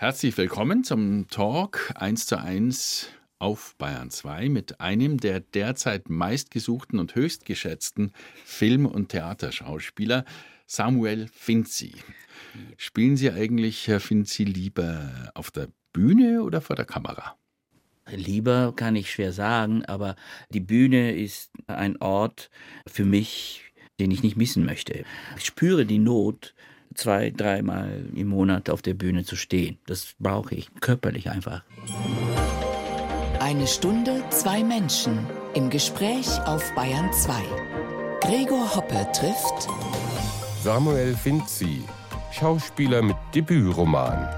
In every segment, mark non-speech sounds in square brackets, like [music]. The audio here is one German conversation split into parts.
Herzlich willkommen zum Talk 1 zu 1 auf Bayern 2 mit einem der derzeit meistgesuchten und höchstgeschätzten Film- und Theaterschauspieler, Samuel Finzi. Spielen Sie eigentlich, Herr Finzi, lieber auf der Bühne oder vor der Kamera? Lieber kann ich schwer sagen, aber die Bühne ist ein Ort für mich, den ich nicht missen möchte. Ich spüre die Not, zwei, dreimal im Monat auf der Bühne zu stehen. Das brauche ich körperlich einfach. Eine Stunde, zwei Menschen im Gespräch auf Bayern 2. Gregor Hoppe trifft Samuel Finzi, Schauspieler mit Debütroman.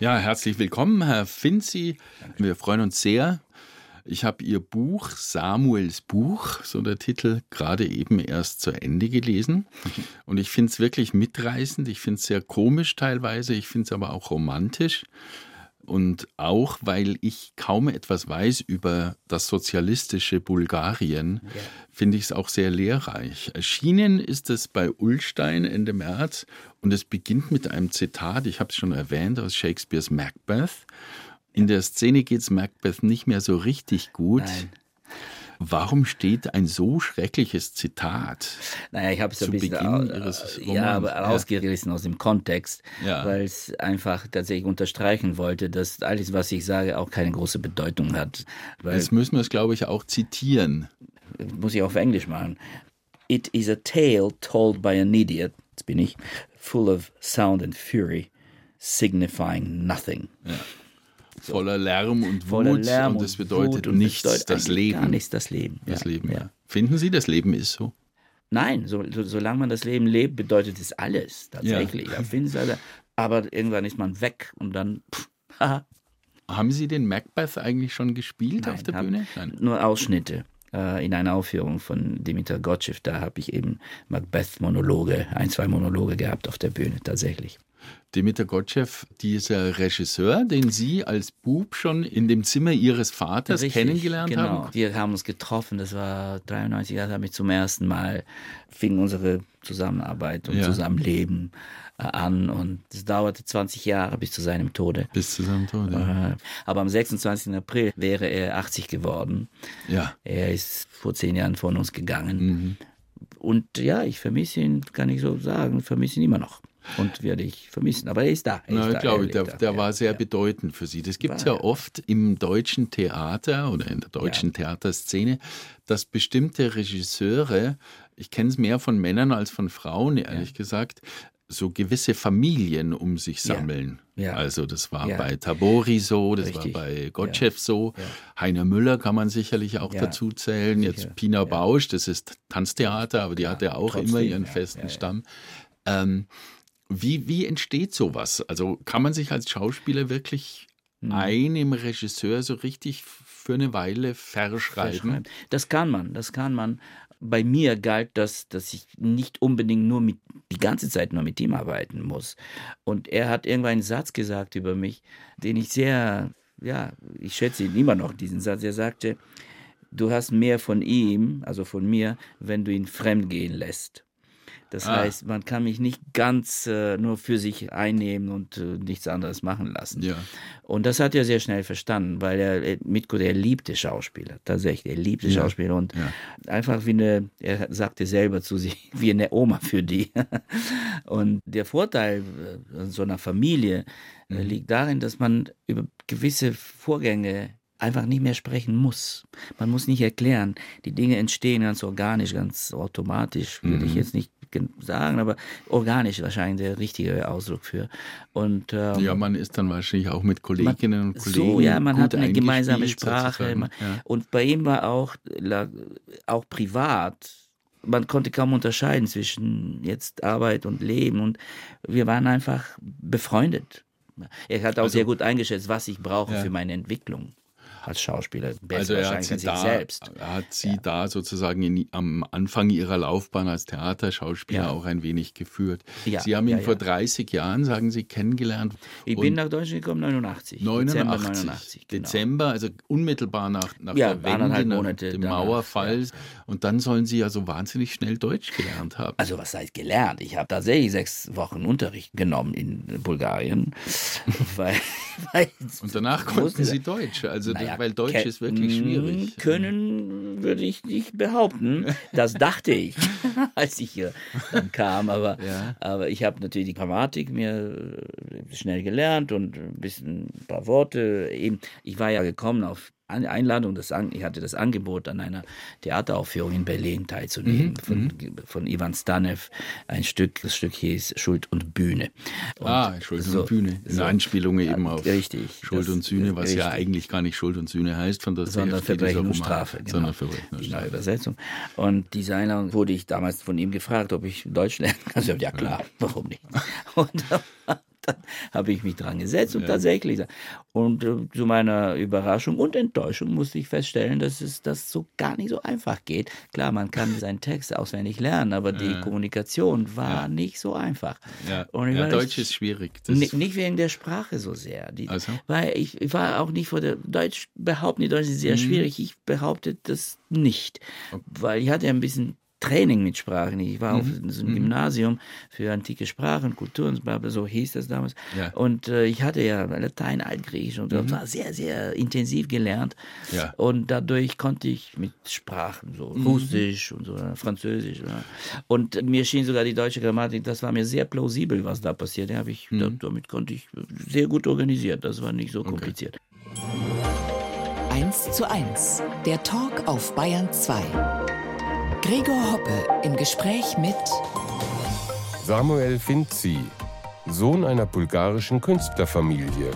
Ja, herzlich willkommen, Herr Finzi. Wir freuen uns sehr. Ich habe Ihr Buch, Samuels Buch, so der Titel, gerade eben erst zu Ende gelesen. [laughs] Und ich finde es wirklich mitreißend. Ich finde es sehr komisch teilweise. Ich finde es aber auch romantisch. Und auch, weil ich kaum etwas weiß über das sozialistische Bulgarien, finde ich es auch sehr lehrreich. Erschienen ist es bei Ullstein Ende März und es beginnt mit einem Zitat, ich habe es schon erwähnt, aus Shakespeares Macbeth. In der Szene geht es Macbeth nicht mehr so richtig gut. Nein. Warum steht ein so schreckliches Zitat? Naja, ich habe es ein bisschen ja, aber ja. rausgerissen aus dem Kontext, ja. weil es einfach tatsächlich unterstreichen wollte, dass alles, was ich sage, auch keine große Bedeutung hat. Jetzt müssen wir es, glaube ich, auch zitieren. Muss ich auf Englisch machen. It is a tale told by an idiot, das bin ich, full of sound and fury, signifying nothing. Ja voller Lärm und Voller Wut Lärm und das bedeutet und nichts bedeutet das Leben. Gar nichts das Leben. Das ja, Leben, ja. Finden Sie, das Leben ist so? Nein, so, so, solange man das Leben lebt, bedeutet es alles tatsächlich. Ja. also, aber irgendwann ist man weg und dann. Pff, Haben Sie den Macbeth eigentlich schon gespielt Nein, auf der Bühne? Nein. Nur Ausschnitte äh, in einer Aufführung von Dimitar Gottschalk. Da habe ich eben Macbeth-Monologe, ein, zwei Monologe gehabt auf der Bühne tatsächlich. Dimitar Gottschew, dieser Regisseur, den Sie als Bub schon in dem Zimmer Ihres Vaters Richtig, kennengelernt genau. haben? Wir haben uns getroffen, das war 93, da habe ich zum ersten Mal, fing unsere Zusammenarbeit und ja. Zusammenleben äh, an und es dauerte 20 Jahre bis zu seinem Tode. Bis zu seinem Tode. Ja. Äh, aber am 26. April wäre er 80 geworden. Ja. Er ist vor zehn Jahren von uns gegangen. Mhm. Und ja, ich vermisse ihn, kann ich so sagen, vermisse ihn immer noch und werde ich vermissen. Aber er ist da. Er Na, ist glaube ich, der, der war sehr ja. bedeutend für Sie. Das gibt es ja oft im deutschen Theater oder in der deutschen ja. Theaterszene, dass bestimmte Regisseure, ich kenne es mehr von Männern als von Frauen, ehrlich ja. gesagt, so gewisse Familien um sich sammeln. Ja, ja. Also das war ja. bei Tabori so, das Richtig. war bei Gottschew so. Heiner Müller kann man sicherlich auch dazu zählen. Jetzt Pina Bausch, das ist Tanztheater, aber die hatte auch Trotzdem, immer ihren festen Stamm. Ähm, wie, wie entsteht sowas? Also kann man sich als Schauspieler wirklich hm. einem Regisseur so richtig für eine Weile verschreiben? Das kann man, das kann man. Bei mir galt das, dass ich nicht unbedingt nur mit, die ganze Zeit nur mit ihm arbeiten muss. Und er hat irgendwann einen Satz gesagt über mich, den ich sehr, ja, ich schätze ihn immer noch, diesen Satz. Er sagte, du hast mehr von ihm, also von mir, wenn du ihn fremd gehen lässt. Das ah. heißt, man kann mich nicht ganz äh, nur für sich einnehmen und äh, nichts anderes machen lassen. Ja. Und das hat er sehr schnell verstanden, weil er äh, Mitko, der liebte Schauspieler, tatsächlich, er liebte ja. Schauspieler und ja. einfach wie eine, er sagte selber zu sich, [laughs] wie eine Oma für die. [laughs] und der Vorteil äh, so einer Familie äh, mhm. liegt darin, dass man über gewisse Vorgänge einfach nicht mehr sprechen muss. Man muss nicht erklären. Die Dinge entstehen ganz organisch, ganz automatisch, würde mhm. ich jetzt nicht sagen, aber organisch wahrscheinlich der richtige Ausdruck für. Und, ähm, ja, man ist dann wahrscheinlich auch mit Kolleginnen man, und Kollegen. So, ja, man hat eine gemeinsame Sprache. Man, ja. Und bei ihm war auch, auch privat, man konnte kaum unterscheiden zwischen jetzt Arbeit und Leben und wir waren einfach befreundet. Er hat auch also, sehr gut eingeschätzt, was ich brauche ja. für meine Entwicklung. Als Schauspieler. also er hat sie, da, selbst. Er hat sie ja. da sozusagen in, am Anfang ihrer Laufbahn als Theaterschauspieler ja. auch ein wenig geführt. Ja. Sie haben ihn vor 30 Jahren, sagen Sie, kennengelernt. Ich bin nach Deutschland gekommen 89. 89. Dezember 89. Genau. Dezember, also unmittelbar nach, nach der Wende, nach dem Mauerfall. Und dann sollen Sie ja so wahnsinnig schnell Deutsch gelernt haben. Also was heißt gelernt? Ich habe tatsächlich sechs Wochen Unterricht genommen in Bulgarien. [laughs] weil, weil und danach konnten Sie Deutsch. Also naja, weil Deutsch ist wirklich schwierig. Können würde ich nicht behaupten. Das dachte ich, [laughs] als ich hier dann kam. Aber, ja. aber ich habe natürlich die Grammatik mir schnell gelernt und ein bisschen ein paar Worte. Eben, ich war ja gekommen auf Einladung, das, ich hatte das Angebot, an einer Theateraufführung in Berlin teilzunehmen, mhm. von, mhm. von Ivan Stanev. Ein Stück, das Stück hieß Schuld und Bühne. Und ah, Schuld so, und Bühne. Eine so, Anspielung eben auf richtig, Schuld das, und Sühne, was richtig. ja eigentlich gar nicht Schuld und Sühne heißt, von der sondern Verbrechen und Strafe. Genau, sondern Verbrechen und Strafe. Die neue Übersetzung. Und diese Einladung wurde ich damals von ihm gefragt, ob ich Deutsch lernen kann. Also, ja klar, warum nicht? [laughs] Und habe ich mich dran gesetzt und ja. tatsächlich. Und äh, zu meiner Überraschung und Enttäuschung musste ich feststellen, dass es das so gar nicht so einfach geht. Klar, man kann [laughs] seinen Text auswendig lernen, aber die ja. Kommunikation war ja. nicht so einfach. Ja, und ja Deutsch ist schwierig. Nicht, nicht wegen der Sprache so sehr. Die, also? Weil ich, ich, war auch nicht vor der Deutsch behaupten, die Deutsch ist sehr mhm. schwierig. Ich behaupte das nicht. Okay. Weil ich hatte ein bisschen Training mit Sprachen. Ich war mhm. auf so einem mhm. Gymnasium für antike Sprachen, Kulturen, so hieß das damals. Ja. Und äh, ich hatte ja Latein, Altgriechisch und mhm. war sehr, sehr intensiv gelernt. Ja. Und dadurch konnte ich mit Sprachen, so mhm. Russisch und so Französisch. Ja. Und mir schien sogar die deutsche Grammatik, das war mir sehr plausibel, was da passiert. Ja, ich, mhm. damit konnte ich sehr gut organisiert. Das war nicht so kompliziert. Okay. 1 zu 1. Der Talk auf Bayern 2. Gregor Hoppe im Gespräch mit Samuel Finzi, Sohn einer bulgarischen Künstlerfamilie.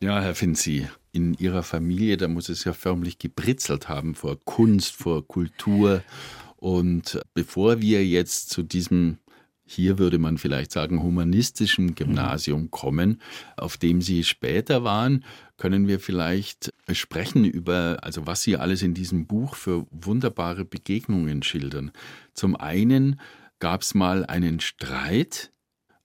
Ja, Herr Finzi, in Ihrer Familie, da muss es ja förmlich gebritzelt haben vor Kunst, vor Kultur. Und bevor wir jetzt zu diesem hier würde man vielleicht sagen, humanistischen Gymnasium kommen, auf dem Sie später waren, können wir vielleicht sprechen über, also was Sie alles in diesem Buch für wunderbare Begegnungen schildern. Zum einen gab es mal einen Streit,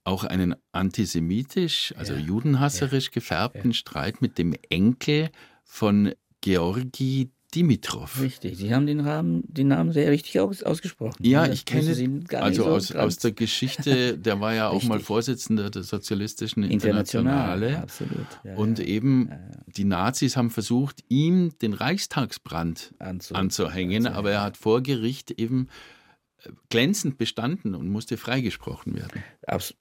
auch einen antisemitisch, also ja, judenhasserisch ja, gefärbten ja. Streit mit dem Enkel von Georgi Dimitrov. Richtig, Sie haben den, Rahmen, den Namen sehr richtig aus, ausgesprochen. Ja, ich kenne ihn Also so aus, aus der Geschichte, der war ja [laughs] auch mal Vorsitzender der Sozialistischen Internationale. Internationale absolut. Ja, und ja. eben ja, die Nazis haben versucht, ihm den Reichstagsbrand Anzu anzuhängen, Anzu aber er hat vor Gericht eben äh, glänzend bestanden und musste freigesprochen werden.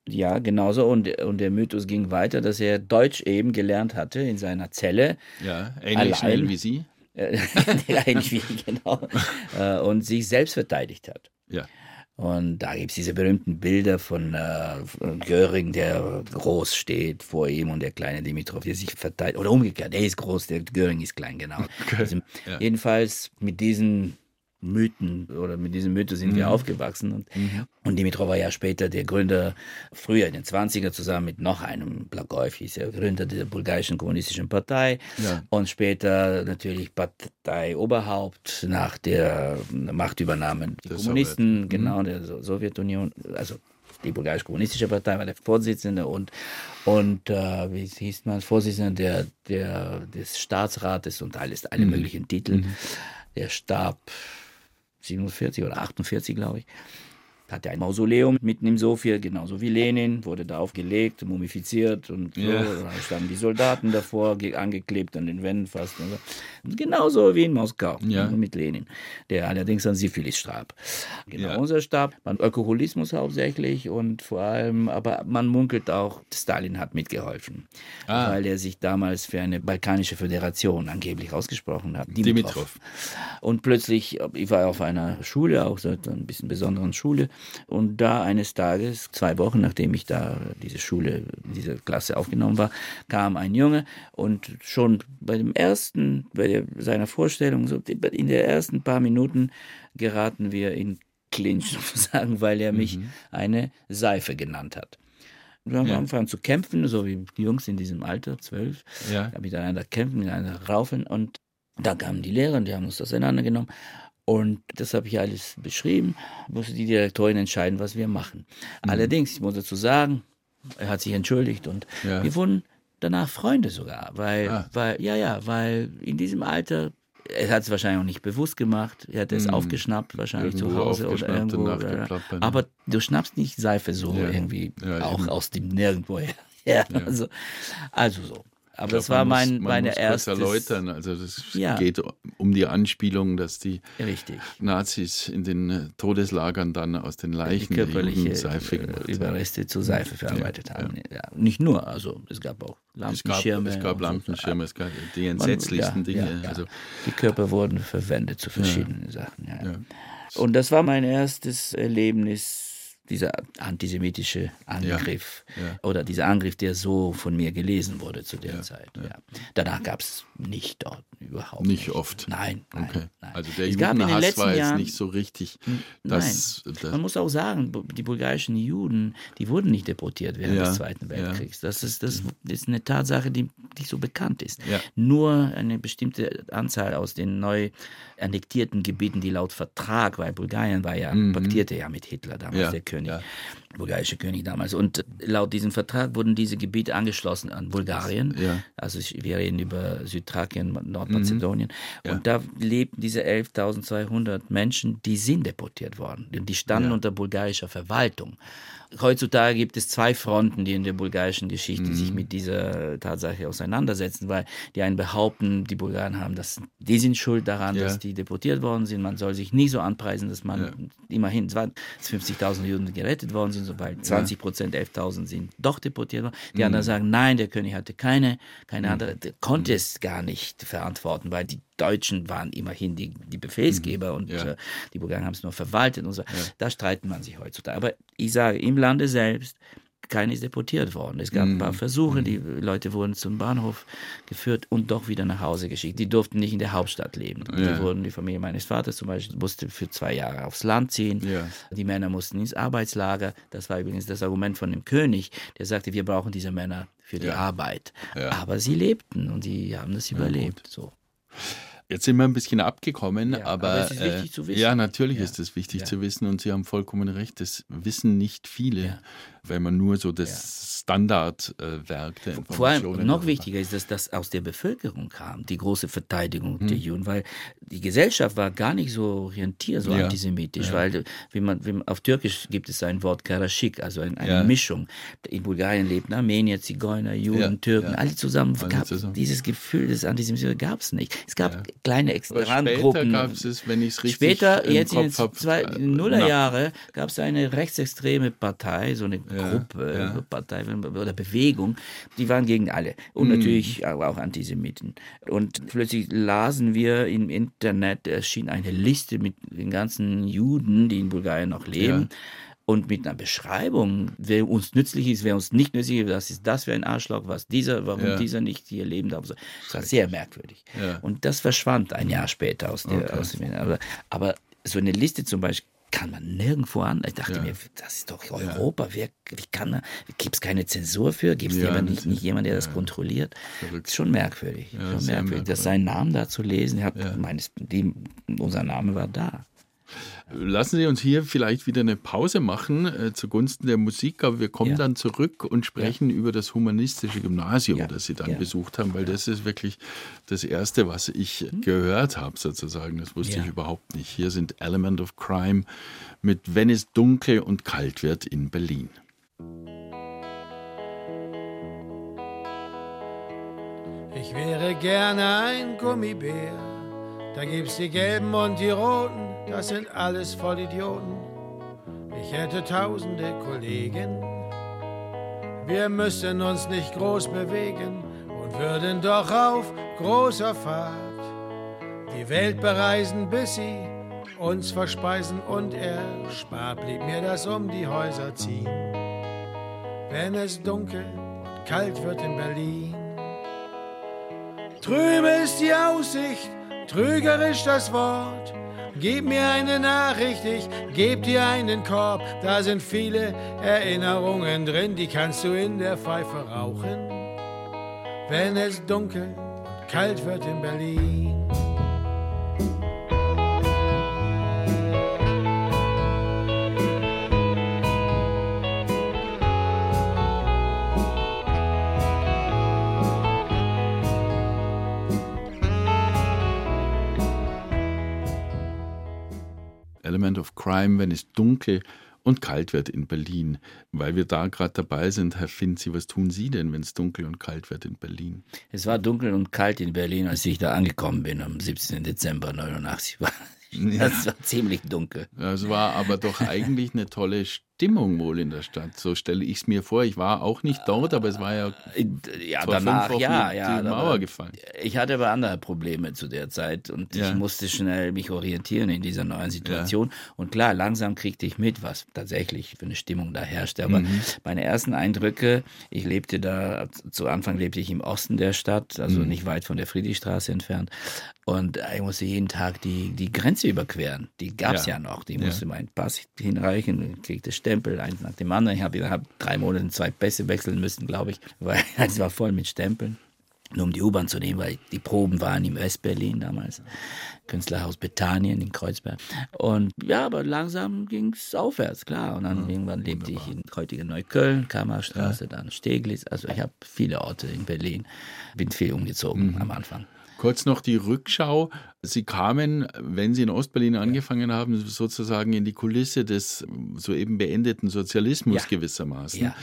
Ja, genauso. Und, und der Mythos ging weiter, dass er Deutsch eben gelernt hatte in seiner Zelle. Ja, ähnlich allein. schnell wie Sie. [laughs] eigentlich wie, genau, äh, und sich selbst verteidigt hat. Ja. Und da gibt es diese berühmten Bilder von äh, Göring, der groß steht vor ihm und der kleine Dimitrov, der sich verteidigt. Oder umgekehrt, er ist groß, der Göring ist klein, genau. Okay. Also, ja. Jedenfalls mit diesen Mythen oder mit diesem Mythos sind mhm. wir aufgewachsen. Und, mhm. und Dimitrov war ja später der Gründer, früher in den 20er zusammen mit noch einem Blagojew, hieß er Gründer der bulgarischen kommunistischen Partei ja. und später natürlich Parteioberhaupt nach der Machtübernahme der Kommunisten, Sowjet. genau, mhm. der Sowjetunion, also die bulgarische kommunistische Partei war der Vorsitzende und, und äh, wie hieß man, Vorsitzender der, der, des Staatsrates und alles, alle mhm. möglichen Titel. Mhm. Der starb 47 oder 48, glaube ich hatte ein Mausoleum mitten im Sofia, genauso wie Lenin, wurde da aufgelegt, mumifiziert und so. Ja. Da standen die Soldaten davor, angeklebt an den Wänden fast. Und so. Genauso wie in Moskau ja. mit Lenin, der allerdings an Syphilis starb. Genau, ja. unser starb an Alkoholismus hauptsächlich und vor allem, aber man munkelt auch, Stalin hat mitgeholfen, ah. weil er sich damals für eine balkanische Föderation angeblich ausgesprochen hat. Dimitrov. Dimitrov. Und plötzlich, ich war auf einer Schule, auch so ein bisschen besonderen Schule, und da eines Tages, zwei Wochen nachdem ich da diese Schule, diese Klasse aufgenommen war, kam ein Junge und schon bei dem ersten, bei der, seiner Vorstellung, so in den ersten paar Minuten geraten wir in Clinch [laughs] sozusagen, weil er mich mhm. eine Seife genannt hat. Wir haben Ja. angefangen zu kämpfen, so wie die Jungs in diesem Alter, zwölf, Ja. miteinander kämpfen, miteinander raufeln. Und da kamen die Lehrer und die haben uns auseinandergenommen. Und das habe ich alles beschrieben, musste die Direktorin entscheiden, was wir machen. Mhm. Allerdings, ich muss dazu sagen, er hat sich entschuldigt und Ja. wir wurden danach Freunde sogar, weil, Ah. weil, ja, ja, weil in diesem Alter, er hat es wahrscheinlich auch nicht bewusst gemacht, er hat es Mhm. aufgeschnappt, wahrscheinlich zu Irgendwo Hause oder irgendwo. nachgeplappert. Aber du schnappst nicht Seife so Ja. irgendwie Ja, auch eben. aus dem Nirgendwo her. [laughs] Ja, Also, also so. Aber Ich das glaub, war man mein, muss, man meine muss erste. erläutern. Also das Ja. geht um die Anspielung, dass die Richtig. Nazis in den äh, Todeslagern dann aus den Die Leichen der körperliche Seife äh. Überreste zu Seife verarbeitet haben. Ja. Nicht nur, also es gab auch Es gab, Lampenschirme. es gab und so. Lampenschirme, es gab die Man- entsetzlichsten ja, Dinge. Ja, ja. Also, die Körper wurden verwendet zu verschiedenen Sachen. Ja. ja. Und das war mein erstes Erlebnis, dieser antisemitische Angriff ja. oder dieser Angriff, der so von mir gelesen wurde zu der Ja, Zeit. Ja. Danach gab es nicht dort überhaupt Nicht nicht. oft. Nein, nein, Okay. nein. Also der es gab in den Judenhass war jetzt Jahren, nicht so richtig. Nein, Das, das, man muss auch sagen, die bulgarischen Juden, die wurden nicht deportiert während Ja, des Zweiten ja. Weltkriegs. Das ist, das ist eine Tatsache, die nicht so bekannt ist. Ja. Nur eine bestimmte Anzahl aus den neu annektierten Gebieten, die laut Vertrag, weil Bulgarien war ja, paktierte ja mit Hitler damals, Mhm. Ja, der König, ja. bulgarische König damals. Und laut diesem Vertrag wurden diese Gebiete angeschlossen an Bulgarien. Ja. Mhm. Also wir reden über Südthrakien, Nordmazedonien. Ja. Und da lebten diese 11.200 Menschen, die sind deportiert worden. Die standen unter bulgarischer Verwaltung. Heutzutage gibt es zwei Fronten, die in der bulgarischen Geschichte Mhm. sich mit dieser Tatsache auseinandersetzen, weil die einen behaupten, die Bulgaren haben das, die sind schuld daran, Ja. dass die deportiert worden sind. Man soll sich nicht so anpreisen, dass man Ja. immerhin 50.000 Juden gerettet worden sind, sobald 20 Prozent, 11.000 sind doch deportiert worden. Die Mhm. anderen sagen, nein, der König hatte keine, keine andere, der konnte es gar nicht verantworten, weil die Deutschen waren immerhin die, die Befehlsgeber und Mhm. Ja. äh, die Bulgaren haben es nur verwaltet und so. Da streiten man sich heutzutage. Aber ich sage, im Lande selbst, keiner ist deportiert worden. Es gab ein Mhm. paar Versuche, die Leute wurden zum Bahnhof geführt und doch wieder nach Hause geschickt. Die durften nicht in der Hauptstadt leben. Ja. Die wurden, die Familie meines Vaters zum Beispiel, musste für zwei Jahre aufs Land ziehen. Ja. Die Männer mussten ins Arbeitslager. Das war übrigens das Argument von dem König, der sagte, wir brauchen diese Männer für die Ja. Arbeit. Ja. Aber sie lebten und sie haben das überlebt. So. Jetzt sind wir ein bisschen abgekommen, Ja, aber, aber es ist wichtig äh, zu wissen. Ja, natürlich Ja. ist es wichtig Ja. zu wissen und Sie haben vollkommen recht. Das wissen nicht viele. Wenn man nur so das Standardwerk der Vor allem noch wichtiger ist, dass das aus der Bevölkerung kam, die große Verteidigung Hm. der Juden, weil die Gesellschaft war gar nicht so orientiert, so Ja. antisemitisch, weil wie man, wie man, auf Türkisch gibt es ein Wort Karashik, also ein, eine Ja. Mischung. In Bulgarien lebten Armenier, Zigeuner, Juden, Ja, Türken, ja. alle zusammen. Alle gab, zusammen. Dieses Gefühl des Antisemitismus gab es nicht. Es gab Ja. kleine Aber später gab es, wenn ich es richtig Später, im jetzt in den Kopf habe, zwei, äh, Nullerjahre, gab es eine rechtsextreme Partei, so eine Ja, Gruppe, ja. Partei oder Bewegung, die waren gegen alle. Und Mhm. natürlich auch auch Antisemiten. Und plötzlich lasen wir im Internet, erschien eine Liste mit den ganzen Juden, die in Bulgarien noch leben. Ja. Und mit einer Beschreibung, wer uns nützlich ist, wer uns nicht nützlich ist, was ist das für ein Arschloch, was dieser, warum Ja. dieser nicht hier leben darf. Das war sehr merkwürdig. Ja. Und das verschwand ein Jahr später aus der, Okay. aus dem, aber, aber so eine Liste zum Beispiel kann man nirgendwo an. Ich dachte Ja. mir, das ist doch Europa. Wer, wie kann man, gibt es keine Zensur für? Gibt es Ja, jemand, nicht, nicht jemand, der das kontrolliert? Verrückt. Ist schon merkwürdig. Ja, schon merkwürdig. merkwürdig. Dass sein Name da zu lesen, hat Ja. meines, die, unser Name war da. Lassen Sie uns hier vielleicht wieder eine Pause machen äh, zugunsten der Musik, aber wir kommen Ja. dann zurück und sprechen über das humanistische Gymnasium, Ja. das Sie dann Ja. besucht haben, weil das ist wirklich das Erste, was ich gehört habe, sozusagen. Das wusste Ja. ich überhaupt nicht. Hier sind Element of Crime mit Wenn es dunkel und kalt wird in Berlin. Ich wäre gerne ein Gummibär. Da gibt's die Gelben und die Roten, das sind alles Vollidioten. Ich hätte tausende Kollegen. Wir müssen uns nicht groß bewegen und würden doch auf großer Fahrt die Welt bereisen, bis sie uns verspeisen und erspart blieb mir das um die Häuser ziehen. Wenn es dunkel und kalt wird in Berlin. Trübe ist die Aussicht, trügerisch das Wort. Gib mir eine Nachricht, ich geb dir einen Korb. Da sind viele Erinnerungen drin, die kannst du in der Pfeife rauchen. Wenn es dunkel und kalt wird in Berlin. Crime, wenn es dunkel und kalt wird in Berlin. Weil wir da gerade dabei sind, Herr Finzi, was tun Sie denn, wenn es dunkel und kalt wird in Berlin? Es war dunkel und kalt in Berlin, als ich da angekommen bin am 17. Dezember 89. [laughs] Das war ziemlich dunkel. Es war aber doch [laughs] eigentlich eine tolle Stimmung wohl in der Stadt. So stelle ich es mir vor. Ich war auch nicht dort, aber es war ja, äh, ja vor danach, fünf Wochen ja, ja, die Mauer gefallen. Ich hatte aber andere Probleme zu der Zeit und ja. ich musste schnell mich orientieren in dieser neuen Situation. Ja. Und klar, langsam kriegte ich mit, was tatsächlich für eine Stimmung da herrschte. Aber mhm. meine ersten Eindrücke, ich lebte da, zu Anfang lebte ich im Osten der Stadt, also mhm. nicht weit von der Friedrichstraße entfernt. Und ich musste jeden Tag die, die Grenze überqueren. Die gab es ja. noch. Die musste meinen Pass hinreichen, kriegte Stempel, eins nach dem anderen. Ich habe hab drei Monate zwei Pässe wechseln müssen, glaube ich, [laughs] weil es war voll mit Stempeln. Nur um die U-Bahn zu nehmen, weil die Proben waren im West-Berlin damals. Künstlerhaus Bethanien in Kreuzberg. Und ja, aber langsam ging es aufwärts, klar. Und dann ja, irgendwann lebte wunderbar. ich in heutigen Neukölln, Kammerstraße, ja. dann Steglitz. Also ich habe viele Orte in Berlin. Bin viel umgezogen mhm. am Anfang. Kurz noch die Rückschau. Sie kamen, wenn Sie in Ostberlin angefangen haben, sozusagen in die Kulisse des soeben beendeten Sozialismus ja. gewissermaßen. Ja.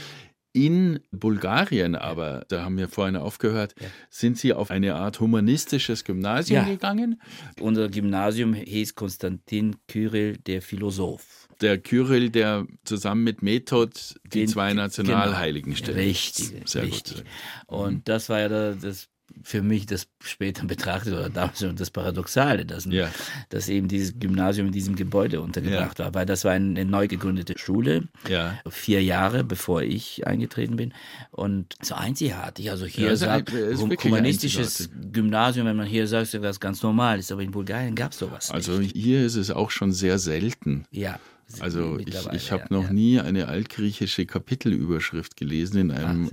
In Bulgarien aber, da haben wir vorhin aufgehört, ja. sind Sie auf eine Art humanistisches Gymnasium ja. gegangen? Unser Gymnasium hieß Konstantin Kyrill, der Philosoph. Der Kyrill, der zusammen mit Method die Den, zwei Nationalheiligen genau. stellt. Richtig, Sehr richtig. Gut. Und das war ja das für mich das später [laughs] betrachtet oder damals schon das Paradoxale, dass, ja. dass eben dieses Gymnasium in diesem Gebäude untergebracht ja. war, weil das war eine neu gegründete Schule, ja. vier Jahre bevor ich eingetreten bin und so einzigartig. Also hier sagt humanistisches Gymnasium, wenn man hier sagt, das ganz normal ist, aber in Bulgarien gab es sowas Also nicht. hier ist es auch schon sehr selten. Ja. Also ich, ich habe ja, noch ja. nie eine altgriechische Kapitelüberschrift gelesen in einem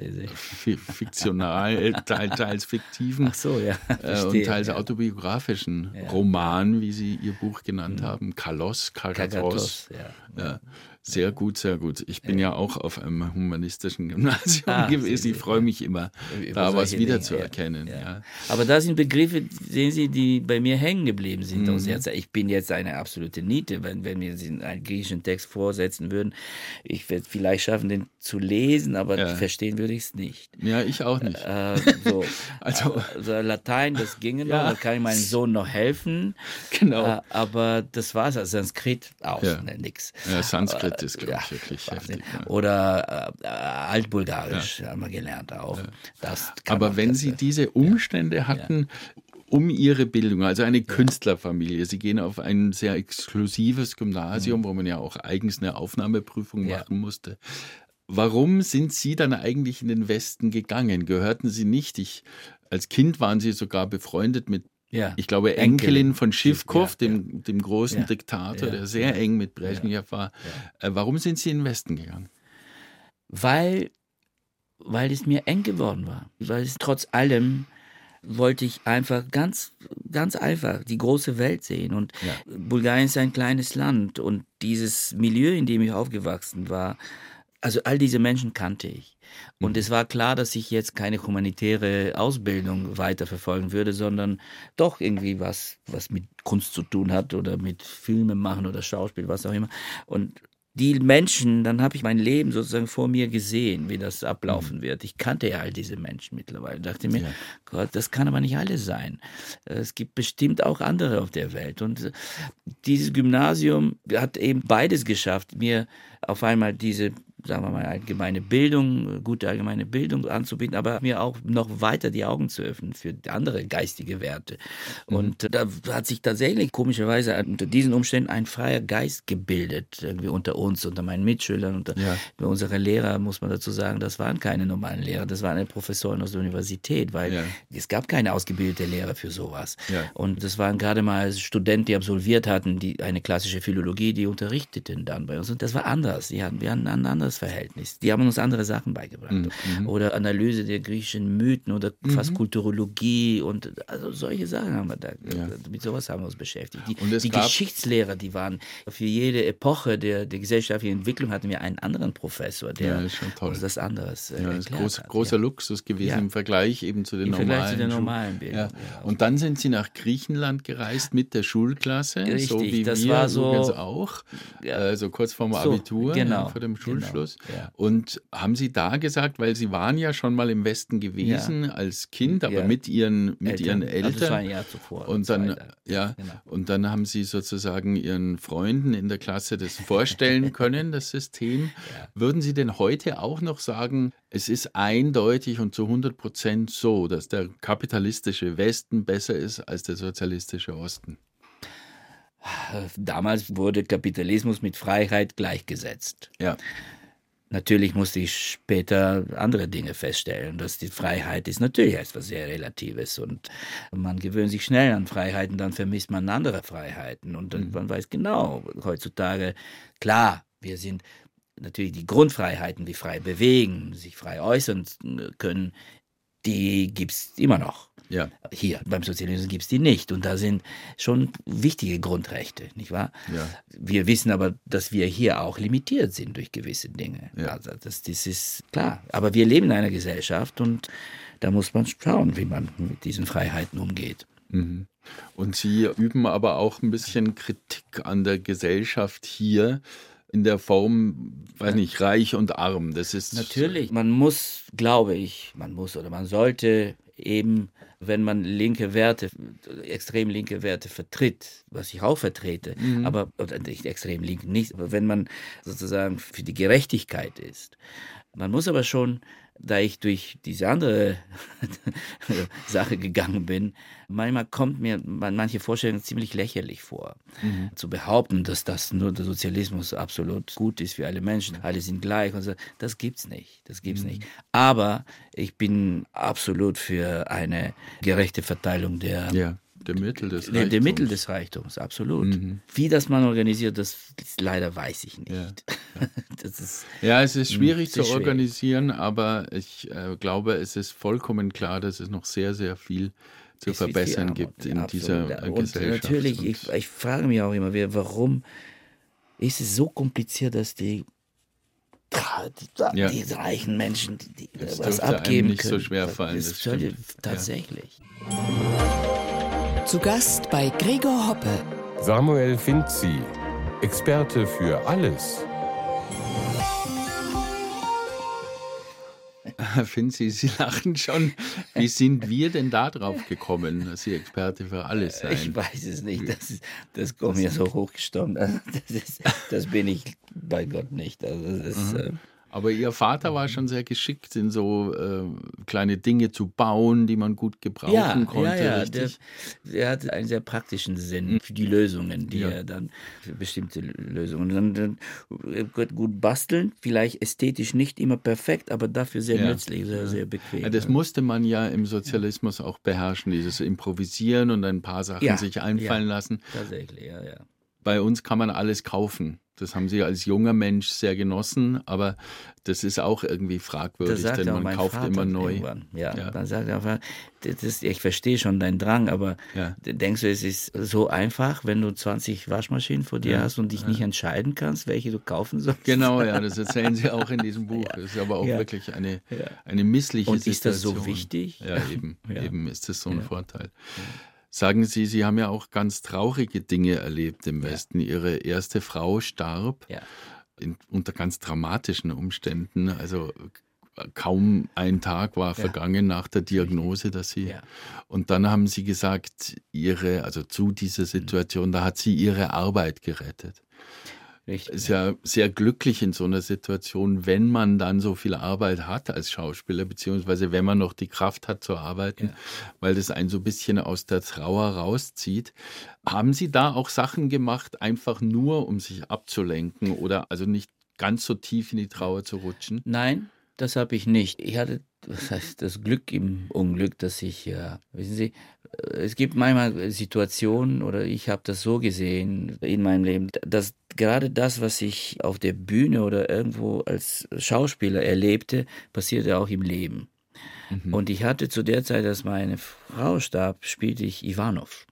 fiktional, teils fiktiven so, ja. äh, und teils autobiografischen Roman, wie Sie Ihr Buch genannt mhm. haben, Kalos, Kagatos. Ja. Sehr gut, sehr gut. Ich bin ja, ja auch auf einem humanistischen Gymnasium [laughs] ah, gewesen. Ich freue mich immer, da was wiederzuerkennen. Ja. Ja. Aber da sind Begriffe, sehen Sie, die bei mir hängen geblieben sind. Mhm. Ich bin jetzt eine absolute Niete, wenn, wenn wir einen griechischen Text vorsetzen würden. Ich werde vielleicht schaffen, den zu lesen, aber verstehen würde ich es nicht. Ja, ich auch nicht. Äh, so. [laughs] also, also, Latein, das ginge noch, da kann ich meinem Sohn noch helfen. Genau. Äh, aber das war es. Sanskrit auch, ne, nix. Ja, Sanskrit das ist, glaube ich, wirklich heftig. Ja. Oder äh, Altbulgarisch haben wir gelernt auch. Aber wenn Sie diese Umstände hatten, um ihre Bildung, also eine Künstlerfamilie. Sie gehen auf ein sehr exklusives Gymnasium, mhm. wo man ja auch eigens eine Aufnahmeprüfung ja. machen musste. Warum sind Sie dann eigentlich in den Westen gegangen? Gehörten Sie nicht? Ich, als Kind waren Sie sogar befreundet mit ja. Ich glaube, Enkelin von Schiffkow, ja, dem, dem großen ja. Diktator, der sehr eng mit Brezhnev war. Äh, warum sind Sie in den Westen gegangen? Weil, weil es mir eng geworden war. Weil es trotz allem wollte ich einfach ganz, ganz einfach die große Welt sehen. Und Bulgarien ist ein kleines Land und dieses Milieu, in dem ich aufgewachsen war, also all diese Menschen kannte ich. Und mhm. es war klar, dass ich jetzt keine humanitäre Ausbildung weiterverfolgen würde, sondern doch irgendwie was, was mit Kunst zu tun hat oder mit Filmen machen oder Schauspiel, was auch immer. Und die Menschen, dann habe ich mein Leben sozusagen vor mir gesehen, wie das ablaufen mhm. wird. Ich kannte ja all diese Menschen mittlerweile. Dachte mir, ja. Gott, das kann aber nicht alles sein. Es gibt bestimmt auch andere auf der Welt. Und dieses Gymnasium hat eben beides geschafft, mir auf einmal diese sagen wir mal, allgemeine Bildung, gute allgemeine Bildung anzubieten, aber mir auch noch weiter die Augen zu öffnen für andere geistige Werte. Mhm. Und da hat sich tatsächlich komischerweise unter diesen Umständen ein freier Geist gebildet, irgendwie unter uns, unter meinen Mitschülern, unter ja. unsere Lehrer, muss man dazu sagen, das waren keine normalen Lehrer, das waren Professoren aus der Universität, weil ja. es gab keine ausgebildete Lehrer für sowas. Ja. Und das waren gerade mal Studenten, die absolviert hatten, die eine klassische Philologie, die unterrichteten dann bei uns. Und das war anders. Die hatten, wir hatten ein anderes Verhältnis. Die haben uns andere Sachen beigebracht. Mhm. Oder Analyse der griechischen Mythen oder mhm. fast Kulturologie und also solche Sachen haben wir da. Ja. Mit sowas haben wir uns beschäftigt. Die, die Geschichtslehrer, die waren für jede Epoche der, der gesellschaftlichen Entwicklung hatten wir einen anderen Professor, der ja, uns das anderes äh, ja, das ist groß, hat. großer Luxus gewesen im Vergleich eben zu den Im normalen. Vergleich zu den normalen Bildern. Und dann sind Sie nach Griechenland gereist mit der Schulklasse, Richtig, so wie das wir war so, auch, also kurz vorm Abitur, so, genau, vor dem genau, Schulschluss. Genau, Und haben Sie da gesagt, weil Sie waren ja schon mal im Westen gewesen als Kind, aber mit Ihren mit Eltern. Ihren Eltern. Also das war ein Jahr zuvor. Und dann ja, genau. und dann haben Sie sozusagen Ihren Freunden in der Klasse das vorstellen [laughs] können, das System. Ja. Würden Sie denn heute auch noch sagen, es ist eindeutig und zu 100 Prozent so, dass der kapitalistische Westen besser ist als der sozialistische Osten? Damals wurde Kapitalismus mit Freiheit gleichgesetzt. Ja. Natürlich musste ich später andere Dinge feststellen, dass die Freiheit ist natürlich etwas sehr Relatives und man gewöhnt sich schnell an Freiheiten, dann vermisst man andere Freiheiten und mhm. man weiß genau, heutzutage, klar, wir sind natürlich die Grundfreiheiten, wie frei bewegen, sich frei äußern können, die gibt es immer noch. Ja. Hier beim Sozialismus gibt es die nicht. Und da sind schon wichtige Grundrechte, nicht wahr? Ja. Wir wissen aber, dass wir hier auch limitiert sind durch gewisse Dinge. Ja. Also das, das ist klar. Aber wir leben in einer Gesellschaft und da muss man schauen, wie man mit diesen Freiheiten umgeht. Mhm. Und Sie üben aber auch ein bisschen Kritik an der Gesellschaft hier in der Form, weiß nicht, reich und arm. Das ist natürlich. Man muss, glaube ich, man muss oder man sollte eben, wenn man linke Werte, extrem linke Werte vertritt, was ich auch vertrete, mhm. aber oder nicht extrem link nicht, aber wenn man sozusagen für die Gerechtigkeit ist, man muss aber schon da ich durch diese andere [laughs] Sache gegangen bin, manchmal kommt mir manche Vorstellungen ziemlich lächerlich vor. Mhm. Zu behaupten, dass das nur der Sozialismus absolut gut ist für alle Menschen, alle sind gleich und so, das gibt's nicht. Das gibt's mhm. nicht. Aber ich bin absolut für eine gerechte Verteilung der ja. Der Mittel des Reichtums. Der Mittel des Reichtums, absolut. Mhm. Wie das man organisiert, das, leider weiß ich nicht. Ja, [laughs] das ist, ja es ist schwierig zu schwierig. organisieren, aber ich äh, glaube, es ist vollkommen klar, dass es noch sehr, sehr viel zu es verbessern viel gibt in absolut. dieser und Gesellschaft. Natürlich, und ich, ich frage mich auch immer wieder, warum ist es so kompliziert, dass die die, ja. die reichen Menschen die, die was abgeben nicht können. so schwer fallen. Das, das tatsächlich. Ja. Zu Gast bei Gregor Hoppe. Samuel Finzi, Experte für alles. Finzi, Sie lachen schon. Wie sind wir denn da drauf gekommen, dass Sie Experte für alles sein? Ich weiß es nicht. Das, ist, das kommt mir so hochgestorben. Das, ist, das bin ich bei Gott nicht. Also das ist, mhm. Aber Ihr Vater war schon sehr geschickt, in so äh, kleine Dinge zu bauen, die man gut gebrauchen ja, konnte. Ja, ja? Der, der hatte einen sehr praktischen Sinn für die Lösungen, die ja. er dann, für bestimmte Lösungen. Dann, dann gut basteln, vielleicht ästhetisch nicht immer perfekt, aber dafür sehr ja. nützlich, sehr, sehr bequem. Ja, das musste man ja im Sozialismus auch beherrschen, dieses Improvisieren und ein paar Sachen sich einfallen lassen. Tatsächlich, ja, ja. Bei uns kann man alles kaufen. Das haben sie als junger Mensch sehr genossen, aber das ist auch irgendwie fragwürdig, denn man kauft Vater immer neu. Ja, ja, dann sagt er einfach, das ist, ich verstehe schon deinen Drang, aber ja. denkst du, es ist so einfach, wenn du 20 Waschmaschinen vor dir ja. hast und dich nicht entscheiden kannst, welche du kaufen sollst? Genau, ja, das [laughs] erzählen sie auch in diesem Buch. Das ist aber auch wirklich eine, eine missliche Situation. Und ist das so wichtig? Ja, eben, [laughs] eben ist das so ein Vorteil. Sagen Sie, Sie haben ja auch ganz traurige Dinge erlebt im Westen. Ja. Ihre erste Frau starb ja. in, unter ganz dramatischen Umständen. Also kaum ein Tag war ja. vergangen nach der Diagnose, dass sie. Ja. Und dann haben Sie gesagt, Ihre, also zu dieser Situation, da hat sie Ihre Arbeit gerettet. Richtig. Ist ja sehr glücklich in so einer Situation, wenn man dann so viel Arbeit hat als Schauspieler, beziehungsweise wenn man noch die Kraft hat zu arbeiten, ja. weil das einen so ein bisschen aus der Trauer rauszieht. Haben Sie da auch Sachen gemacht, einfach nur um sich abzulenken oder also nicht ganz so tief in die Trauer zu rutschen? Nein, das habe ich nicht. Ich hatte was heißt das Glück im Unglück, dass ich, ja, wissen Sie, es gibt manchmal Situationen oder ich habe das so gesehen in meinem Leben, dass gerade das, was ich auf der Bühne oder irgendwo als Schauspieler erlebte, passierte auch im Leben. Mhm. Und ich hatte zu der Zeit, als meine Frau starb, spielte ich Ivanov,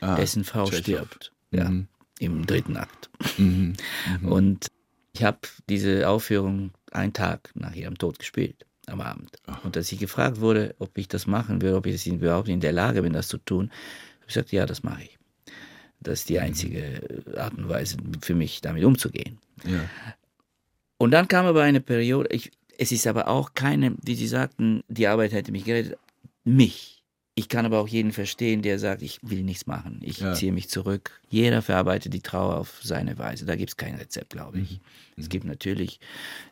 ah, dessen Frau Tschechow. stirbt. Ja, mhm. im dritten Akt. Mhm. [laughs] mhm. Und ich habe diese Aufführung einen Tag nach ihrem Tod gespielt am Abend. Ach. Und als ich gefragt wurde, ob ich das machen würde, ob ich überhaupt in der Lage bin, das zu tun, habe ich gesagt, ja, das mache ich. Das ist die mhm. einzige Art und Weise für mich, damit umzugehen. Ja. Und dann kam aber eine Periode, ich, es ist aber auch keine, wie Sie sagten, die Arbeit hätte mich gerettet, mich. Ich kann aber auch jeden verstehen, der sagt, ich will nichts machen, ich ja. ziehe mich zurück. Jeder verarbeitet die Trauer auf seine Weise. Da gibt es kein Rezept, glaube ich. Mhm. Es gibt natürlich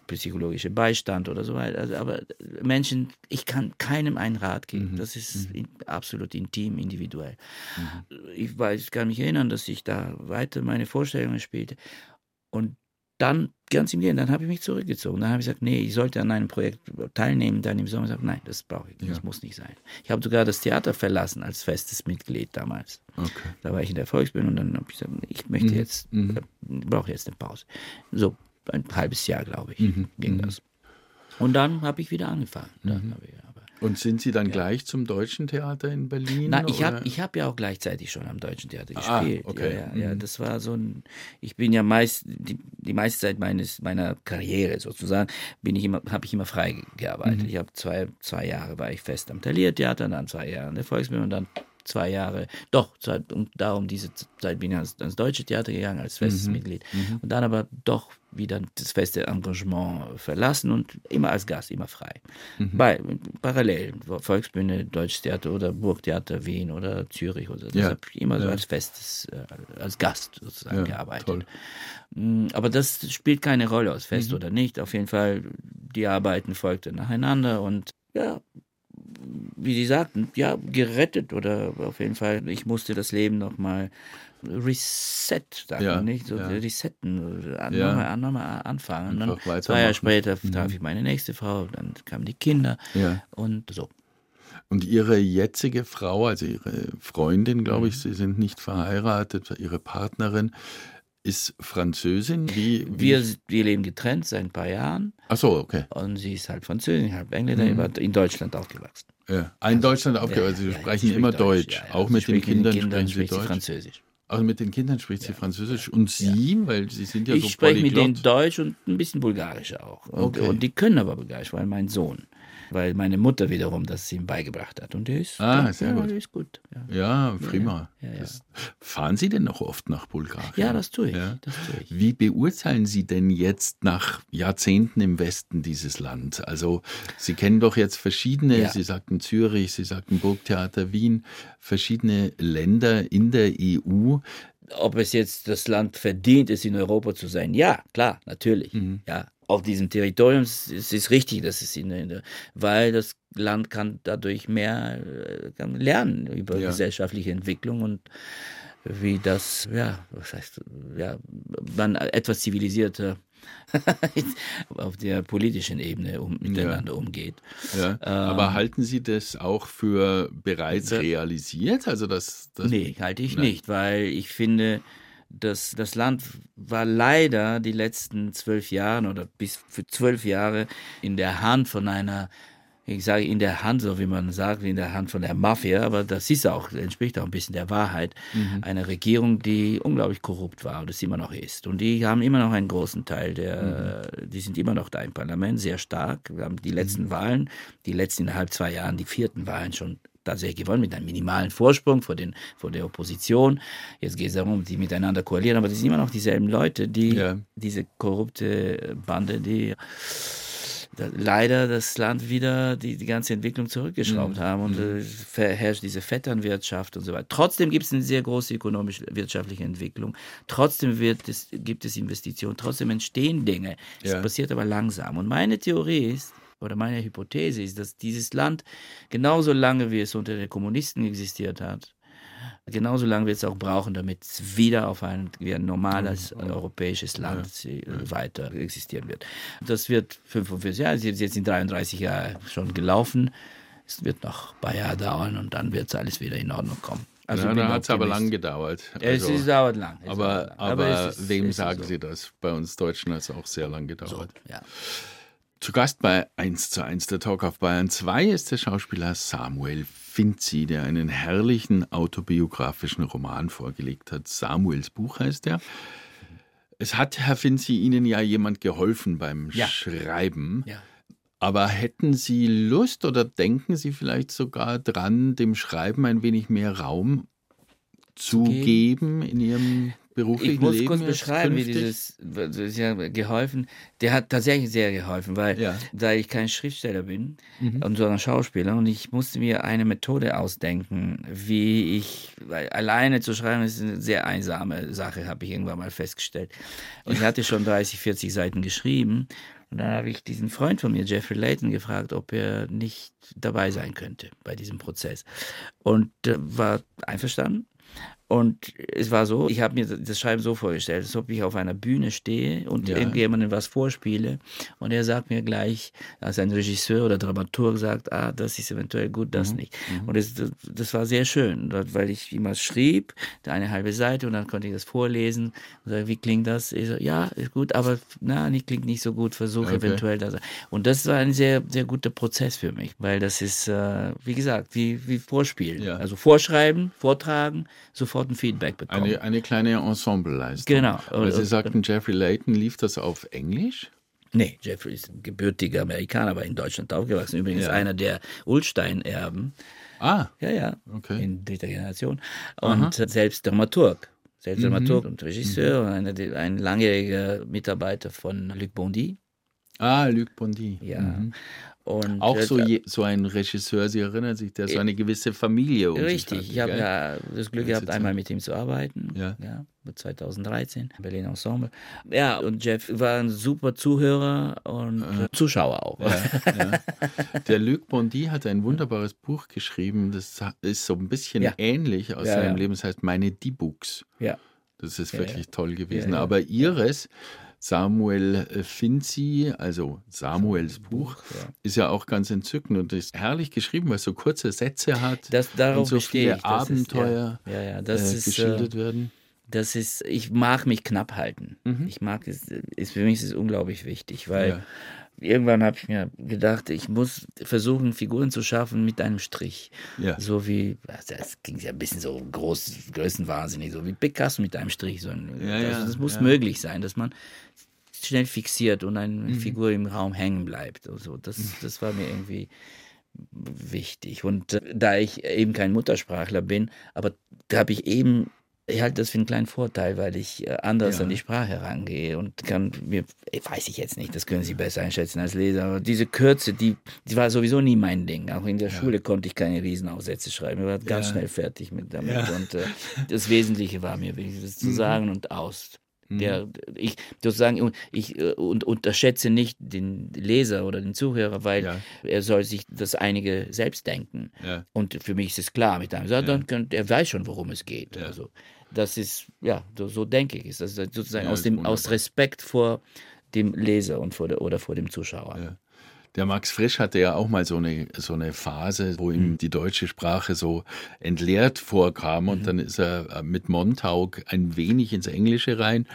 psychologische Beistand oder so weiter. Also, aber Menschen, ich kann keinem einen Rat geben. Mhm. Das ist mhm. absolut intim, individuell. Mhm. Ich, weiß, ich kann mich erinnern, dass ich da weiter meine Vorstellungen spielte. Und dann, ganz im Gegenteil, dann habe ich mich zurückgezogen. Dann habe ich gesagt, nee, ich sollte an einem Projekt teilnehmen. Dann im Sommer gesagt, nein, das brauche ich nicht, ja. das muss nicht sein. Ich habe sogar das Theater verlassen als festes Mitglied damals. Okay. Da war ich in der Volksbühne und dann habe ich gesagt, ich möchte mhm. jetzt, mhm. Brauche jetzt eine Pause. So ein halbes Jahr, glaube ich, mhm. ging mhm. das. Und dann habe ich wieder angefangen. Dann mhm. ich, und sind Sie dann ja. gleich zum Deutschen Theater in Berlin? Na, ich habe hab ja auch gleichzeitig schon am Deutschen Theater ah, gespielt. Okay. Ja, ja, ja, mhm. das war so ein. Ich bin ja meist die, die meiste Zeit meines meiner Karriere sozusagen bin ich immer habe ich immer frei gearbeitet. Mhm. Ich habe zwei zwei Jahre war ich fest am Thalia Theater, dann zwei Jahre an der Volksbühne und dann zwei Jahre, doch, und darum diese Zeit bin ich ans, ans Deutsche Theater gegangen als festes mhm. Mitglied. Mhm. Und dann aber doch wieder das feste Engagement verlassen und immer als Gast, immer frei. Mhm. Bei, parallel, Volksbühne, Deutsches Theater oder Burgtheater Wien oder Zürich oder ja. habe ich immer ja. so als festes, äh, als Gast sozusagen ja, gearbeitet. Toll. Mm, aber das spielt keine Rolle, aus fest mhm. oder nicht. Auf jeden Fall, die Arbeiten folgten nacheinander und ja, wie Sie sagten, ja, gerettet oder auf jeden Fall, ich musste das Leben nochmal reset, sagen ja, nicht? So ja. resetten, an, ja. nochmal, nochmal anfangen. Und dann zwei Jahre später mhm. traf ich meine nächste Frau, dann kamen die Kinder ja. und so. Und Ihre jetzige Frau, also Ihre Freundin, glaube ich, mhm. Sie sind nicht verheiratet, Ihre Partnerin, ist Französin. Wie, wie? Wir, wir leben getrennt seit ein paar Jahren. Ach so, okay. Und sie ist halb Französin, halb Engländerin, mhm. in Deutschland aufgewachsen. Ja, in also, Deutschland aufgewachsen. Ja, Sie sprechen immer Deutsch. Deutsch. Auch also mit den Kindern, mit den Kindern sprechen Sie Deutsch. Französisch. Also mit den Kindern spricht sie Französisch und Sie, weil Sie sind ja ich so Ich spreche mit denen Deutsch und ein bisschen Bulgarisch auch. Und, okay. und die können aber Bulgarisch, weil mein Sohn weil meine Mutter wiederum das ihm beigebracht hat. Und der ist, ah, der, sehr ja, gut. Der ist gut. Ja, ja prima. Ja, das, fahren Sie denn noch oft nach Bulgarien? Ja, das tue ich. Das tue ich. Wie beurteilen Sie denn jetzt nach Jahrzehnten im Westen dieses Land? Also Sie kennen doch jetzt verschiedene, Sie sagten Zürich, Sie sagten Burgtheater Wien, verschiedene Länder in der EU ob es jetzt das Land verdient ist, in Europa zu sein. Ja, klar, natürlich. Mhm. Ja, auf diesem Territorium es ist richtig, dass es in, weil das Land kann dadurch mehr äh, kann lernen über ja. gesellschaftliche Entwicklung und wie das, ja, was heißt, ja, man etwas zivilisierter [laughs] auf der politischen Ebene um, miteinander ja. umgeht. Ja. Ähm, Aber halten Sie das auch für bereits realisiert? Also das, das nee, halte ich nein. nicht, weil ich finde, das, das Land war leider die letzten zwölf Jahre oder bis für zwölf Jahre in der Hand von einer, ich sage in der Hand, so wie man sagt, in der Hand von der Mafia, aber das ist auch, entspricht auch ein bisschen der Wahrheit, mhm. eine Regierung, die unglaublich korrupt war und es immer noch ist. Und die haben immer noch einen großen Teil der, mhm. die sind immer noch da im Parlament, sehr stark. Wir haben die letzten mhm. Wahlen, die letzten innerhalb zwei Jahren, die vierten Wahlen schon tatsächlich gewonnen mit einem minimalen Vorsprung vor, den, vor der Opposition. Jetzt geht es darum, die miteinander koalieren, aber das sind immer noch dieselben Leute, die ja. diese korrupte Bande, die leider das Land wieder die, die ganze Entwicklung zurückgeschraubt Mhm. haben und äh, verherrscht diese Vetternwirtschaft und so weiter. Trotzdem gibt es eine sehr große ökonomisch-wirtschaftliche Entwicklung. Trotzdem wird es, gibt es Investitionen, trotzdem entstehen Dinge. Es Ja. passiert aber langsam. Und meine Theorie ist, oder meine Hypothese ist, dass dieses Land genauso lange, wie es unter den Kommunisten existiert hat, genauso lange wird es auch brauchen, damit es wieder auf ein, wie ein normales Mhm. europäisches Land äh, weiter existieren wird. Das wird 45 Jahre, ist jetzt in 33 Jahren schon gelaufen. Es wird noch ein paar Jahre dauern und dann wird es alles wieder in Ordnung kommen. Also ja, da hat es aber lang gedauert. Es, Also, es dauert lang. Es aber dauert lang. aber es ist- wem sagen so. Sie das? Bei uns Deutschen hat es auch sehr lang So, gedauert. ja. Zu Gast bei 1 zu 1 der Talk auf Bayern 2 ist der Schauspieler Samuel Finzi, der einen herrlichen autobiografischen Roman vorgelegt hat. Samuels Buch heißt er. Es hat, Herr Finzi, Ihnen ja jemand geholfen beim Ja. Schreiben. Ja. Aber hätten Sie Lust oder denken Sie vielleicht sogar dran, dem Schreiben ein wenig mehr Raum zu geben? geben in Ihrem beruflichen Ich muss Leben? kurz beschreiben, wie dieses, das ist ja geholfen. Der hat tatsächlich sehr geholfen, weil Ja. da ich kein Schriftsteller bin, Mhm. und sondern Schauspieler, und ich musste mir eine Methode ausdenken, wie ich, weil alleine zu schreiben ist eine sehr einsame Sache, habe ich irgendwann mal festgestellt. Und ich hatte schon 30, 40 Seiten geschrieben. Und dann habe ich diesen Freund von mir, Jeffrey Layton, gefragt, ob er nicht dabei sein könnte bei diesem Prozess. Und äh, war einverstanden. Und es war so, ich habe mir das Schreiben so vorgestellt, als ob ich auf einer Bühne stehe und Ja. irgendjemandem was vorspiele. Und er sagt mir gleich, als ein Regisseur oder Dramaturg sagt, ah, das ist eventuell gut, das nicht. Und das, das, war sehr schön, weil ich immer schrieb, eine halbe Seite und dann konnte ich das vorlesen und sagen, wie klingt das? Ich so, ja, ist gut, aber na, nicht, klingt nicht so gut, versuche Okay. eventuell das. Und das war ein sehr, sehr guter Prozess für mich, weil das ist, äh, wie gesagt, wie, wie Vorspielen. Ja. Also vorschreiben, vortragen, sofort ein Feedback bekommen. Eine, eine kleine Ensembleleistung. Genau. Weil Sie Und- sagten, Jeffrey Layton lief das auf Englisch? Nee, Jeffrey ist ein gebürtiger Amerikaner, aber in Deutschland aufgewachsen. Übrigens Ja. einer der Ulstein-Erben. Ah, Ja, ja. Okay. In dritter Generation. Und selbst Dramaturg. Selbst Mhm. Dramaturg und Regisseur der- ein langjähriger Mitarbeiter von Luc Bondy. Ah, Luc Bondy. Ja. Mhm. Und Auch äh, so, je, so ein Regisseur, Sie erinnern sich, der so eine gewisse Familie um Richtig, hatte, ich habe ja das Glück gehabt, einmal mit ihm zu arbeiten. Ja. ja 2013, Berlin Ensemble. Ja, und Jeff war ein super Zuhörer und äh, Zuschauer auch. Ja, ja. Der Luc Bondy hat ein wunderbares Buch geschrieben, das ist so ein bisschen Ja. ähnlich aus seinem. Leben. Das heißt Meine Die-Books. ja. Das ist wirklich toll gewesen. Aber Ihres, Samuel äh, Finzi, also Samuels Buch, ist ja auch ganz entzückend und ist herrlich geschrieben, weil es so kurze Sätze hat Das, darauf und so viele ich. Abenteuer Ist, ja, ja, ja, das äh, ist, geschildert äh, werden. das ist, ich mag mich knapp halten. Mhm. Ich mag es, ist, für mich ist es unglaublich wichtig, weil. Irgendwann habe ich mir gedacht, ich muss versuchen, Figuren zu schaffen mit einem Strich. Ja. So wie, also das ging ja ein bisschen so groß, größenwahnsinnig, so wie Picasso mit einem Strich. So ein, Ja, ja, das muss ja. möglich sein, dass man schnell fixiert und eine Mhm. Figur im Raum hängen bleibt. Also das, das war mir irgendwie wichtig. Und äh, da ich eben kein Muttersprachler bin, aber da habe ich eben, ich halte das für einen kleinen Vorteil, weil ich äh, anders Ja. an die Sprache herangehe und kann mir, weiß ich jetzt nicht, das können Sie besser einschätzen als Leser, aber diese Kürze, die, die war sowieso nie mein Ding. Auch in der Schule konnte ich keine Riesenaufsätze schreiben. Ich war ganz Ja. schnell fertig mit damit. Ja. Mhm. Und äh, das Wesentliche war mir wichtig, das zu sagen und aus. Der, ich sozusagen, ich äh, und, unterschätze nicht den Leser oder den Zuhörer, weil Ja. er soll sich das einige selbst denken. Ja. Und für mich ist es klar mit einem, ja. dann könnt, er weiß schon, worum es geht. Also, das ist, ja, so, so denke ich. Ist das sozusagen aus, dem, wunderbar. aus Respekt vor dem Leser und vor der, oder vor dem Zuschauer. Der Max Frisch hatte ja auch mal so eine, so eine Phase, wo Mhm. ihm die deutsche Sprache so entleert vorkam und Mhm. dann ist er äh, mit Montauk ein wenig ins Englische rein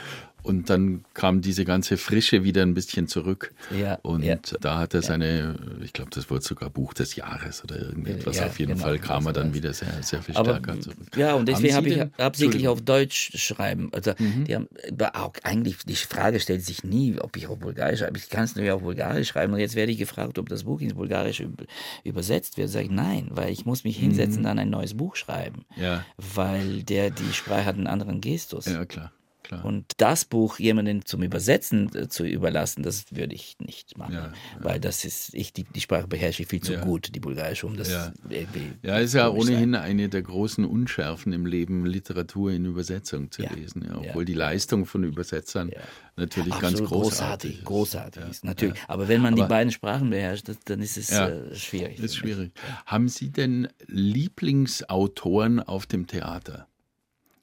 und dann kam diese ganze Frische wieder ein bisschen zurück. Ja, Und ja. da hat er seine, ich glaube, das wurde sogar Buch des Jahres oder irgendetwas. Ja, Auf jeden genau, Fall kam er dann wieder sehr, sehr viel Aber, stärker zurück. ja, und deswegen habe ich absichtlich. Mhm. auf Deutsch schreiben. Also, die haben auch eigentlich, die Frage stellt sich nie, ob ich auf Bulgarisch schreibe. Ich kann es nur auf Bulgarisch schreiben. Und jetzt werde ich gefragt, ob das Buch ins Bulgarische üb- übersetzt wird. Sage ich nein, weil ich muss mich hinsetzen und dann ein neues Buch schreiben. Mhm. Ja. Weil der, die Sprache hat einen anderen Gestus. Ja, klar. Klar. Und das Buch jemandem zum Übersetzen äh, zu überlassen, das würde ich nicht machen. Ja. Weil das ist, ich, die, die Sprache beherrsche ich viel zu gut, die bulgarische, um das Ja. irgendwie. Ja, ist ja komisch sein. ohnehin eine der großen Unschärfen im Leben, Literatur in Übersetzung zu lesen. Obwohl die Leistung von Übersetzern natürlich ganz Absolut großartig, ist. großartig Ja. ist, natürlich. Aber wenn man Aber- die beiden Sprachen beherrscht, dann ist es äh, schwierig. Ist schwierig. Haben Sie denn Lieblingsautoren auf dem Theater?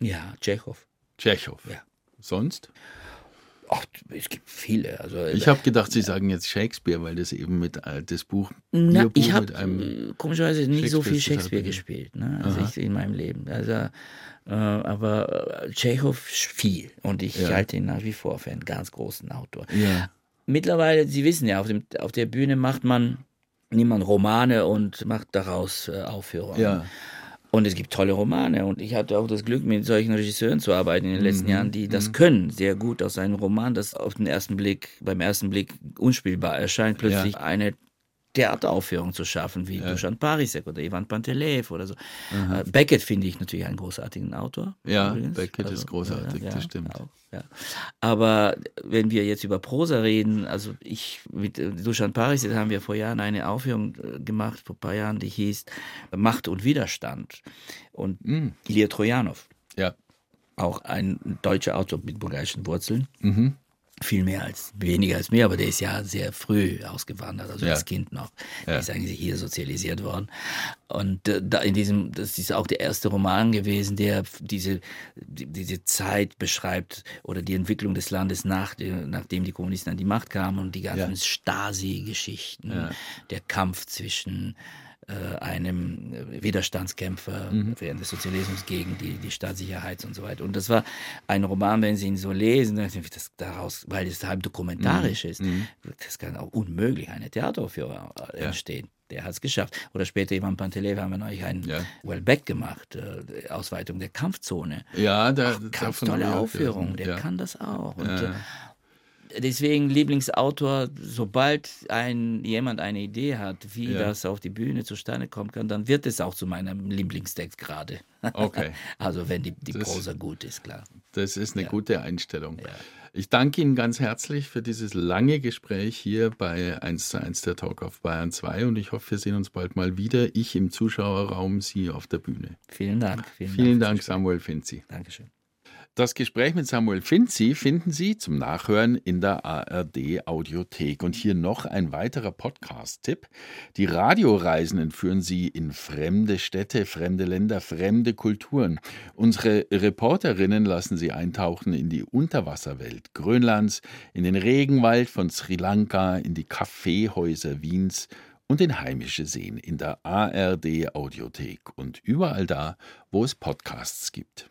Ja, Tschechow. Tschechow. Ja. Sonst? Ach, es gibt viele. Also, Ich habe gedacht, Sie sagen jetzt Shakespeare, weil das eben mit äh, das Buch, Na, Buch ich habe mit einem komischerweise nicht so viel Shakespeare gespielt, ne? also Aha. ich, in meinem Leben. Also, äh, aber äh, Tschechow viel und ich Ja. halte ihn nach wie vor für einen ganz großen Autor. Ja. Mittlerweile, Sie wissen ja, auf, dem, auf der Bühne macht man nimmt man Romane und macht daraus äh, Aufführungen. Ja. Und es gibt tolle Romane. Und ich hatte auch das Glück, mit solchen Regisseuren zu arbeiten in den letzten Mhm. Jahren, die das können, sehr gut aus einem Roman, das auf den ersten Blick, beim ersten Blick unspielbar erscheint, plötzlich eine Theateraufführung zu schaffen, wie Dusan Parisek oder Ivan Panteleev oder so. Äh, Beckett finde ich natürlich einen großartigen Autor. Ja, übrigens. Beckett ist großartig, das stimmt. Auch, ja. Aber wenn wir jetzt über Prosa reden, also ich mit äh, Dusan Parisek haben wir vor Jahren eine Aufführung äh, gemacht, vor ein paar Jahren, die hieß Macht und Widerstand. Und Ilya Trojanov, Ja. auch ein deutscher Autor mit bulgarischen Wurzeln. Mhm. Viel mehr als, weniger als mir, aber der ist ja sehr früh ausgewandert, also Ja. als Kind noch. Ja. Ist eigentlich hier sozialisiert worden. Und äh, da in diesem, das ist auch der erste Roman gewesen, der diese, die, diese Zeit beschreibt oder die Entwicklung des Landes nach, der- nachdem die Kommunisten an die Macht kamen und die ganzen Ja. Stasi-Geschichten, der Kampf zwischen äh, einem äh, Widerstandskämpfer Mhm. während des Sozialismus gegen die, die Staatssicherheit und so weiter. Und das war ein Roman, wenn Sie ihn so lesen, das daraus, weil es halb Mhm. dokumentarisch ist, das kann auch unmöglich eine Theateraufführung äh, entstehen. Der hat es geschafft. Oder später Ivan Pantelev haben wir neulich einen Ja. Wellbeck gemacht, äh, Ausweitung der Kampfzone. Ja, da, Ganz davon tolle Aufführung, der ja. kann das auch. Und, Ja. Deswegen Lieblingsautor, sobald ein, jemand eine Idee hat, wie Ja. das auf die Bühne zustande kommen kann, dann wird es auch zu meinem Lieblingstext gerade. Okay. [laughs] Also wenn die, die Das- Prosa gut ist, klar. Das ist eine gute Einstellung. Ja. Ich danke Ihnen ganz herzlich für dieses lange Gespräch hier bei 1 zu 1 der Talk auf Bayern 2 und ich hoffe, wir sehen uns bald mal wieder. Ich im Zuschauerraum, Sie auf der Bühne. Vielen Dank. Vielen fürs Dank, Gespräch. Samuel Finzi. Dankeschön. Das Gespräch mit Samuel Finzi finden Sie zum Nachhören in der ARD Audiothek. Und hier noch ein weiterer Podcast-Tipp. Die Radioreisenden führen Sie in fremde Städte, fremde Länder, fremde Kulturen. Unsere Reporterinnen lassen Sie eintauchen in die Unterwasserwelt Grönlands, in den Regenwald von Sri Lanka, in die Kaffeehäuser Wiens und in heimische Seen in der ARD Audiothek und überall da, wo es Podcasts gibt.